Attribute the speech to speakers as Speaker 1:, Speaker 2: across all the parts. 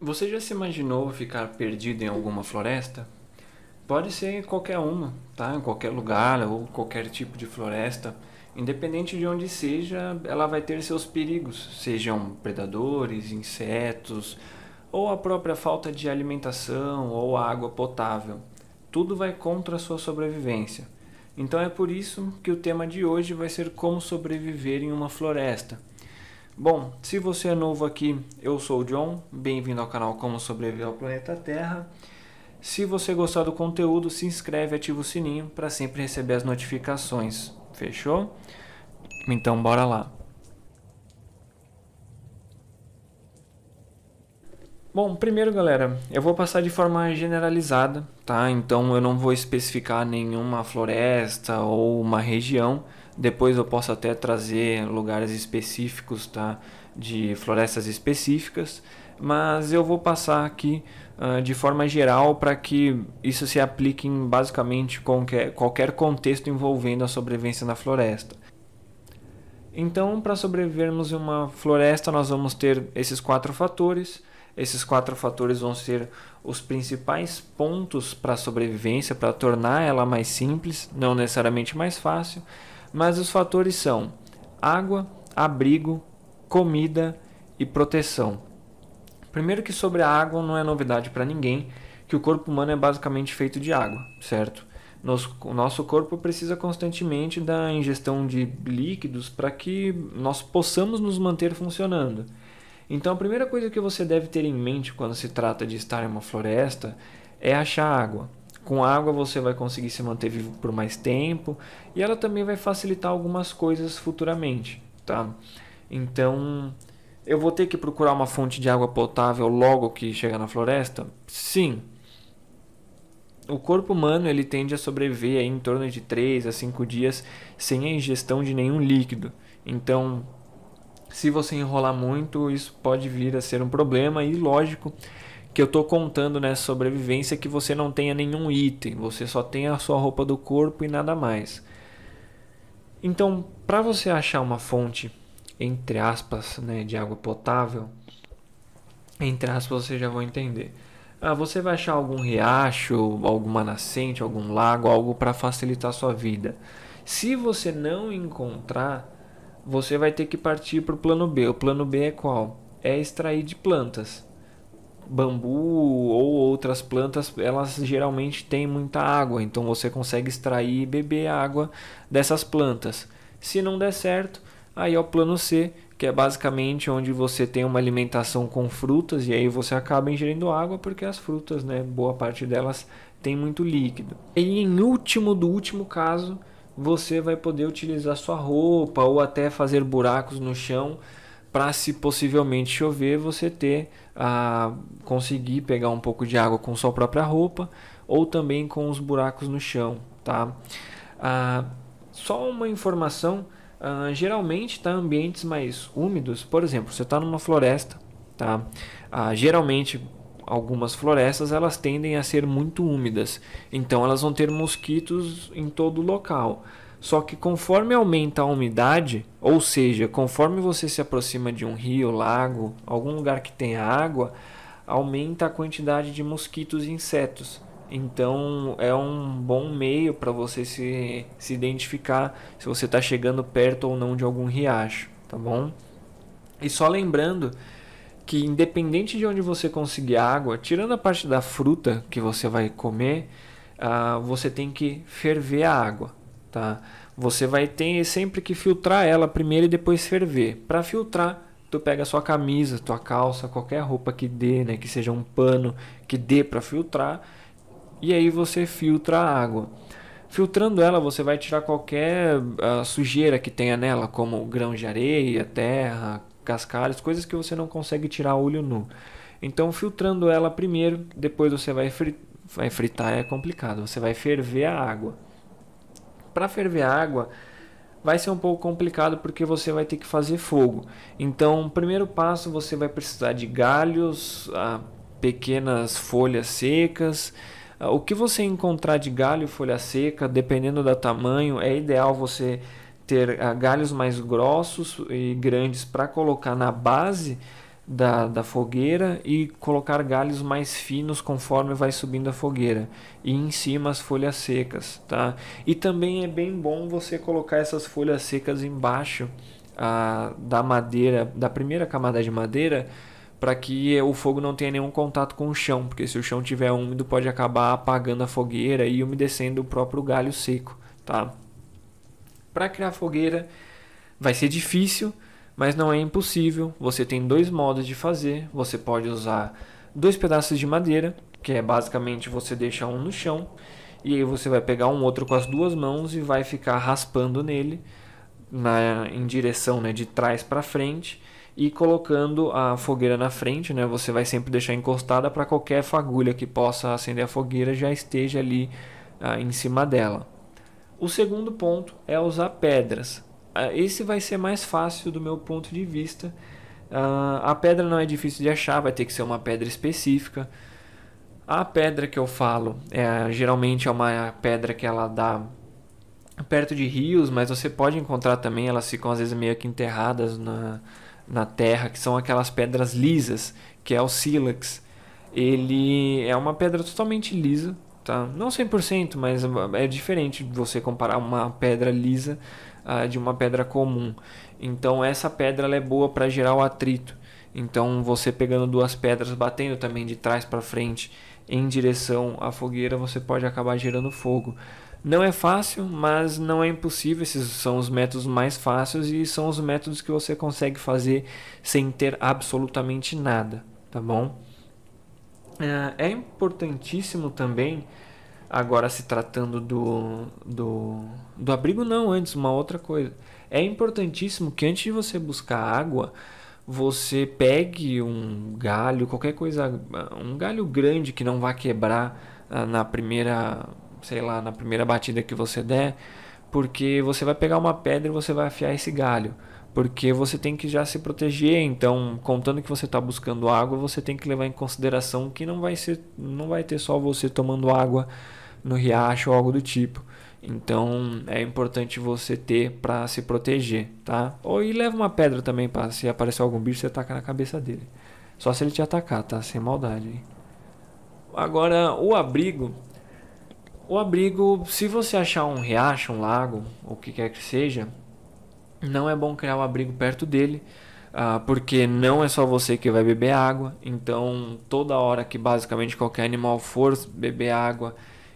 Speaker 1: Você já se imaginou ficar perdido em alguma floresta? Pode ser qualquer uma, tá? Em qualquer lugar ou qualquer tipo de floresta. Independente de onde seja, ela vai ter seus perigos, sejam predadores, insetos, ou a própria falta de alimentação ou água potável. Tudo vai contra a sua sobrevivência. Então é por isso que o tema de hoje vai ser como sobreviver em uma floresta. Bom, se você é novo aqui, eu sou o John, bem-vindo ao canal Como Sobreviver ao Planeta Terra. Se você gostar do conteúdo, se inscreve e ativa o sininho para sempre receber as notificações. Fechou? Então bora lá. Bom, primeiro galera, eu vou passar de forma generalizada, tá? Então eu não vou especificar nenhuma floresta ou uma região depois eu posso até trazer lugares específicos, tá? De florestas específicas, mas eu vou passar aqui uh, de forma geral para que isso se aplique em basicamente qualquer, qualquer contexto envolvendo a sobrevivência na floresta. Então, para sobrevivermos em uma floresta, nós vamos ter esses quatro fatores. Esses quatro fatores vão ser os principais pontos para a sobrevivência, para tornar ela mais simples, não necessariamente mais fácil mas os fatores são água, abrigo, comida e proteção. Primeiro que sobre a água não é novidade para ninguém que o corpo humano é basicamente feito de água, certo? o nosso corpo precisa constantemente da ingestão de líquidos para que nós possamos nos manter funcionando. Então a primeira coisa que você deve ter em mente quando se trata de estar em uma floresta é achar água. Com água você vai conseguir se manter vivo por mais tempo e ela também vai facilitar algumas coisas futuramente, tá? Então, eu vou ter que procurar uma fonte de água potável logo que chegar na floresta? Sim. O corpo humano ele tende a sobreviver em torno de 3 a 5 dias sem a ingestão de nenhum líquido. Então, se você enrolar muito, isso pode vir a ser um problema e lógico que eu estou contando nessa sobrevivência que você não tenha nenhum item, você só tenha a sua roupa do corpo e nada mais. Então, para você achar uma fonte, entre aspas, né, de água potável, entre aspas você já vai entender. Ah, você vai achar algum riacho, alguma nascente, algum lago, algo para facilitar a sua vida. Se você não encontrar, você vai ter que partir para o plano B. O plano B é qual? É extrair de plantas bambu ou outras plantas, elas geralmente têm muita água, então você consegue extrair e beber a água dessas plantas. Se não der certo, aí é o plano C, que é basicamente onde você tem uma alimentação com frutas e aí você acaba ingerindo água porque as frutas, né, boa parte delas tem muito líquido. E em último do último caso, você vai poder utilizar sua roupa ou até fazer buracos no chão para se possivelmente chover você ter a conseguir pegar um pouco de água com sua própria roupa ou também com os buracos no chão, tá? Ah, só uma informação, ah, geralmente tá ambientes mais úmidos, por exemplo, você está numa floresta, tá? Ah, geralmente algumas florestas elas tendem a ser muito úmidas, então elas vão ter mosquitos em todo o local. Só que conforme aumenta a umidade, ou seja, conforme você se aproxima de um rio, lago, algum lugar que tenha água, aumenta a quantidade de mosquitos e insetos. Então é um bom meio para você se, se identificar se você está chegando perto ou não de algum riacho, tá bom? E só lembrando que independente de onde você conseguir água, tirando a parte da fruta que você vai comer, uh, você tem que ferver a água tá? Você vai ter sempre que filtrar ela primeiro e depois ferver. Para filtrar, tu pega a sua camisa, tua calça, qualquer roupa que dê, né, que seja um pano que dê para filtrar, e aí você filtra a água. Filtrando ela, você vai tirar qualquer uh, sujeira que tenha nela, como grãos de areia, terra, cascalhos, coisas que você não consegue tirar olho nu. Então, filtrando ela primeiro, depois você vai, vai fritar, é complicado, você vai ferver a água. Para ferver água vai ser um pouco complicado porque você vai ter que fazer fogo. Então, primeiro passo você vai precisar de galhos, ah, pequenas folhas secas. Ah, o que você encontrar de galho e folha seca, dependendo do tamanho, é ideal você ter ah, galhos mais grossos e grandes para colocar na base da, da fogueira e colocar galhos mais finos conforme vai subindo a fogueira e em cima as folhas secas, tá? E também é bem bom você colocar essas folhas secas embaixo ah, da madeira, da primeira camada de madeira, para que o fogo não tenha nenhum contato com o chão, porque se o chão tiver úmido pode acabar apagando a fogueira e umedecendo o próprio galho seco, tá? Para criar fogueira vai ser difícil, mas não é impossível. Você tem dois modos de fazer. Você pode usar dois pedaços de madeira, que é basicamente você deixa um no chão e aí você vai pegar um outro com as duas mãos e vai ficar raspando nele na, em direção né, de trás para frente e colocando a fogueira na frente, né? Você vai sempre deixar encostada para qualquer fagulha que possa acender a fogueira já esteja ali ah, em cima dela. O segundo ponto é usar pedras. Ah, esse vai ser mais fácil do meu ponto de vista. Uh, a pedra não é difícil de achar, vai ter que ser uma pedra específica. A pedra que eu falo é geralmente é uma pedra que ela dá perto de rios, mas você pode encontrar também, elas ficam às vezes meio que enterradas na, na terra, que são aquelas pedras lisas, que é o sílax. Ele é uma pedra totalmente lisa, tá? Não 100%, mas é diferente você comparar uma pedra lisa de uma pedra comum. Então essa pedra é boa para gerar o atrito. Então você pegando duas pedras, batendo também de trás para frente em direção à fogueira, você pode acabar gerando fogo. Não é fácil, mas não é impossível. Esses são os métodos mais fáceis e são os métodos que você consegue fazer sem ter absolutamente nada, tá bom? É, é importantíssimo também Agora, se tratando do, do, do abrigo, não, antes, uma outra coisa. É importantíssimo que antes de você buscar água, você pegue um galho, qualquer coisa, um galho grande que não vá quebrar ah, na primeira, sei lá, na primeira batida que você der, porque você vai pegar uma pedra e você vai afiar esse galho. Porque você tem que já se proteger, então, contando que você está buscando água, você tem que levar em consideração que não vai ser, não vai ter só você tomando água no riacho ou algo do tipo. Então é importante você ter para se proteger, tá? Ou e leva uma pedra também para se aparecer algum bicho você atacar na cabeça dele. Só se ele te atacar, tá? Sem maldade. Agora o abrigo, o abrigo, se você achar um riacho, um lago, o que quer que seja, não é bom criar um abrigo perto dele, uh, porque não é só você que vai beber água. Então toda hora que basicamente qualquer animal for beber água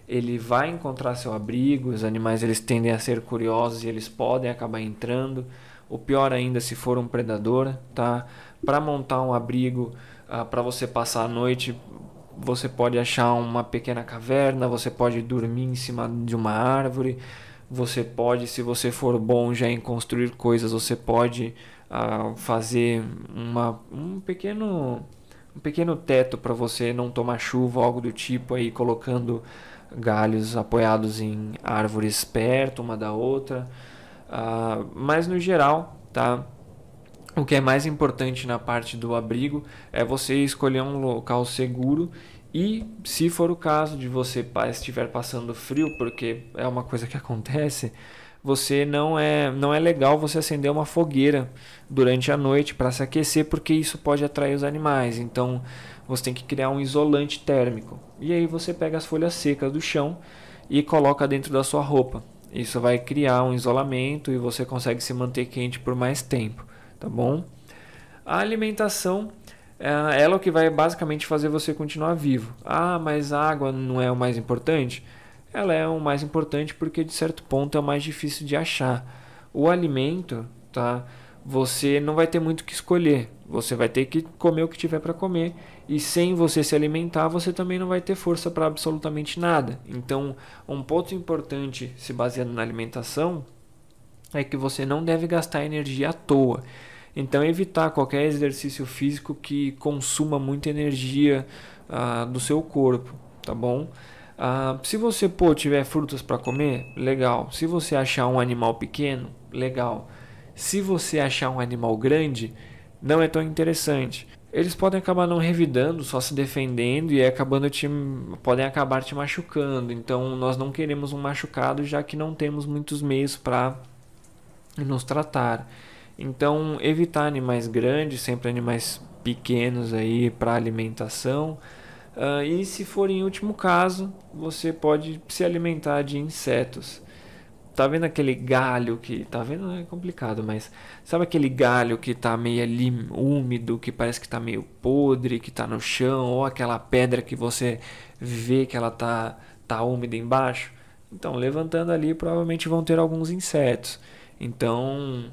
Speaker 1: ele vai encontrar seu abrigo, os animais eles tendem a ser curiosos e eles podem acabar entrando. O pior ainda se for um predador, tá? Para montar um abrigo, uh, para você passar a noite, você pode achar uma pequena caverna, você pode dormir em cima de uma árvore, você pode, se você for bom já em construir coisas, você pode uh, fazer uma, um pequeno um pequeno teto para você não tomar chuva, algo do tipo aí colocando galhos apoiados em árvores perto uma da outra. Uh, mas no geral, tá? O que é mais importante na parte do abrigo é você escolher um local seguro e, se for o caso de você estiver passando frio, porque é uma coisa que acontece, você não é não é legal você acender uma fogueira durante a noite para se aquecer, porque isso pode atrair os animais. Então, você tem que criar um isolante térmico. E aí você pega as folhas secas do chão e coloca dentro da sua roupa. Isso vai criar um isolamento e você consegue se manter quente por mais tempo, tá bom? A alimentação, é, ela é o que vai basicamente fazer você continuar vivo. Ah, mas a água não é o mais importante? Ela é o mais importante porque de certo ponto é o mais difícil de achar. O alimento, tá? Você não vai ter muito o que escolher. Você vai ter que comer o que tiver para comer e sem você se alimentar, você também não vai ter força para absolutamente nada. Então, um ponto importante se baseando na alimentação é que você não deve gastar energia à toa. Então, evitar qualquer exercício físico que consuma muita energia ah, do seu corpo, tá bom? Ah, se você pô, tiver frutas para comer, legal. Se você achar um animal pequeno, legal. Se você achar um animal grande, não é tão interessante eles podem acabar não revidando, só se defendendo e acabando te, podem acabar te machucando. Então nós não queremos um machucado já que não temos muitos meios para nos tratar. Então evitar animais grandes, sempre animais pequenos aí para alimentação. Uh, e se for em último caso, você pode se alimentar de insetos. Tá vendo aquele galho que. Tá vendo? É complicado, mas. Sabe aquele galho que tá meio ali úmido, que parece que tá meio podre, que tá no chão, ou aquela pedra que você vê que ela tá, tá úmida embaixo? Então, levantando ali, provavelmente vão ter alguns insetos. Então,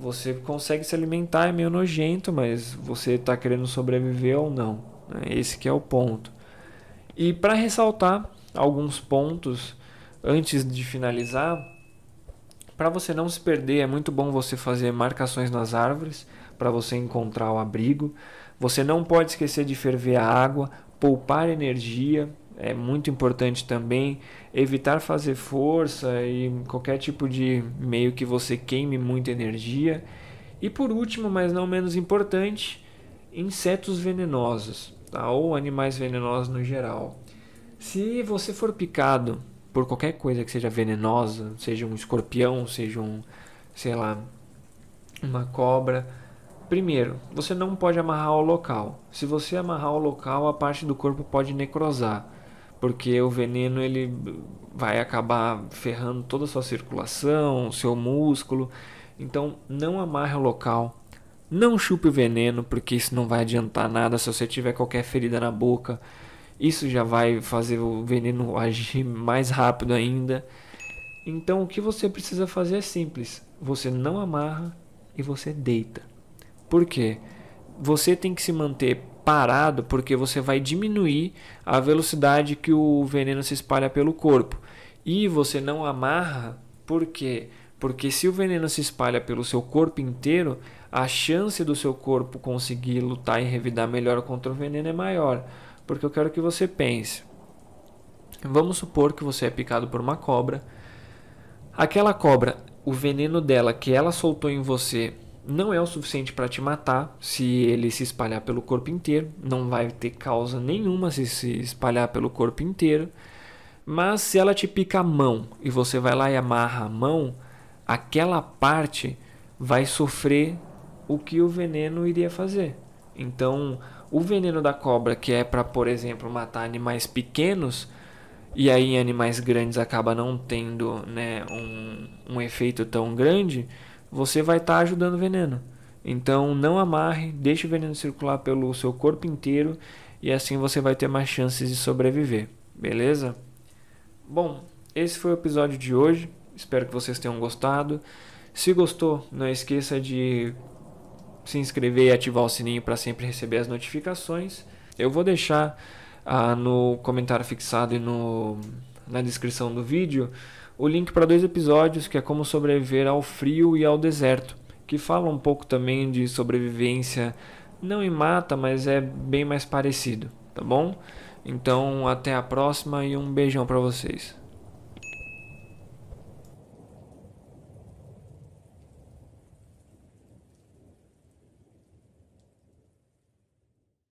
Speaker 1: você consegue se alimentar, é meio nojento, mas você está querendo sobreviver ou não. Né? Esse que é o ponto. E para ressaltar alguns pontos antes de finalizar, para você não se perder, é muito bom você fazer marcações nas árvores para você encontrar o abrigo. Você não pode esquecer de ferver a água, poupar energia, é muito importante também evitar fazer força e qualquer tipo de meio que você queime muita energia. E por último, mas não menos importante, insetos venenosos, tá? ou animais venenosos no geral. Se você for picado por qualquer coisa que seja venenosa, seja um escorpião, seja um, sei lá, uma cobra, primeiro, você não pode amarrar o local. Se você amarrar o local, a parte do corpo pode necrosar porque o veneno ele vai acabar ferrando toda a sua circulação, seu músculo. Então, não amarre o local. Não chupe o veneno, porque isso não vai adiantar nada se você tiver qualquer ferida na boca. Isso já vai fazer o veneno agir mais rápido ainda. Então, o que você precisa fazer é simples: você não amarra e você deita. Por quê? Você tem que se manter parado porque você vai diminuir a velocidade que o veneno se espalha pelo corpo. E você não amarra, por quê? Porque se o veneno se espalha pelo seu corpo inteiro, a chance do seu corpo conseguir lutar e revidar melhor contra o veneno é maior. Porque eu quero que você pense. Vamos supor que você é picado por uma cobra. Aquela cobra, o veneno dela que ela soltou em você não é o suficiente para te matar se ele se espalhar pelo corpo inteiro, não vai ter causa nenhuma se se espalhar pelo corpo inteiro. Mas se ela te pica a mão e você vai lá e amarra a mão, aquela parte vai sofrer o que o veneno iria fazer. Então, o veneno da cobra, que é para, por exemplo, matar animais pequenos, e aí em animais grandes acaba não tendo né, um, um efeito tão grande, você vai estar tá ajudando o veneno. Então não amarre, deixe o veneno circular pelo seu corpo inteiro e assim você vai ter mais chances de sobreviver, beleza? Bom, esse foi o episódio de hoje. Espero que vocês tenham gostado. Se gostou, não esqueça de se inscrever e ativar o sininho para sempre receber as notificações. Eu vou deixar ah, no comentário fixado e no, na descrição do vídeo o link para dois episódios que é como sobreviver ao frio e ao deserto, que fala um pouco também de sobrevivência, não em mata, mas é bem mais parecido, tá bom? Então, até a próxima e um beijão para vocês.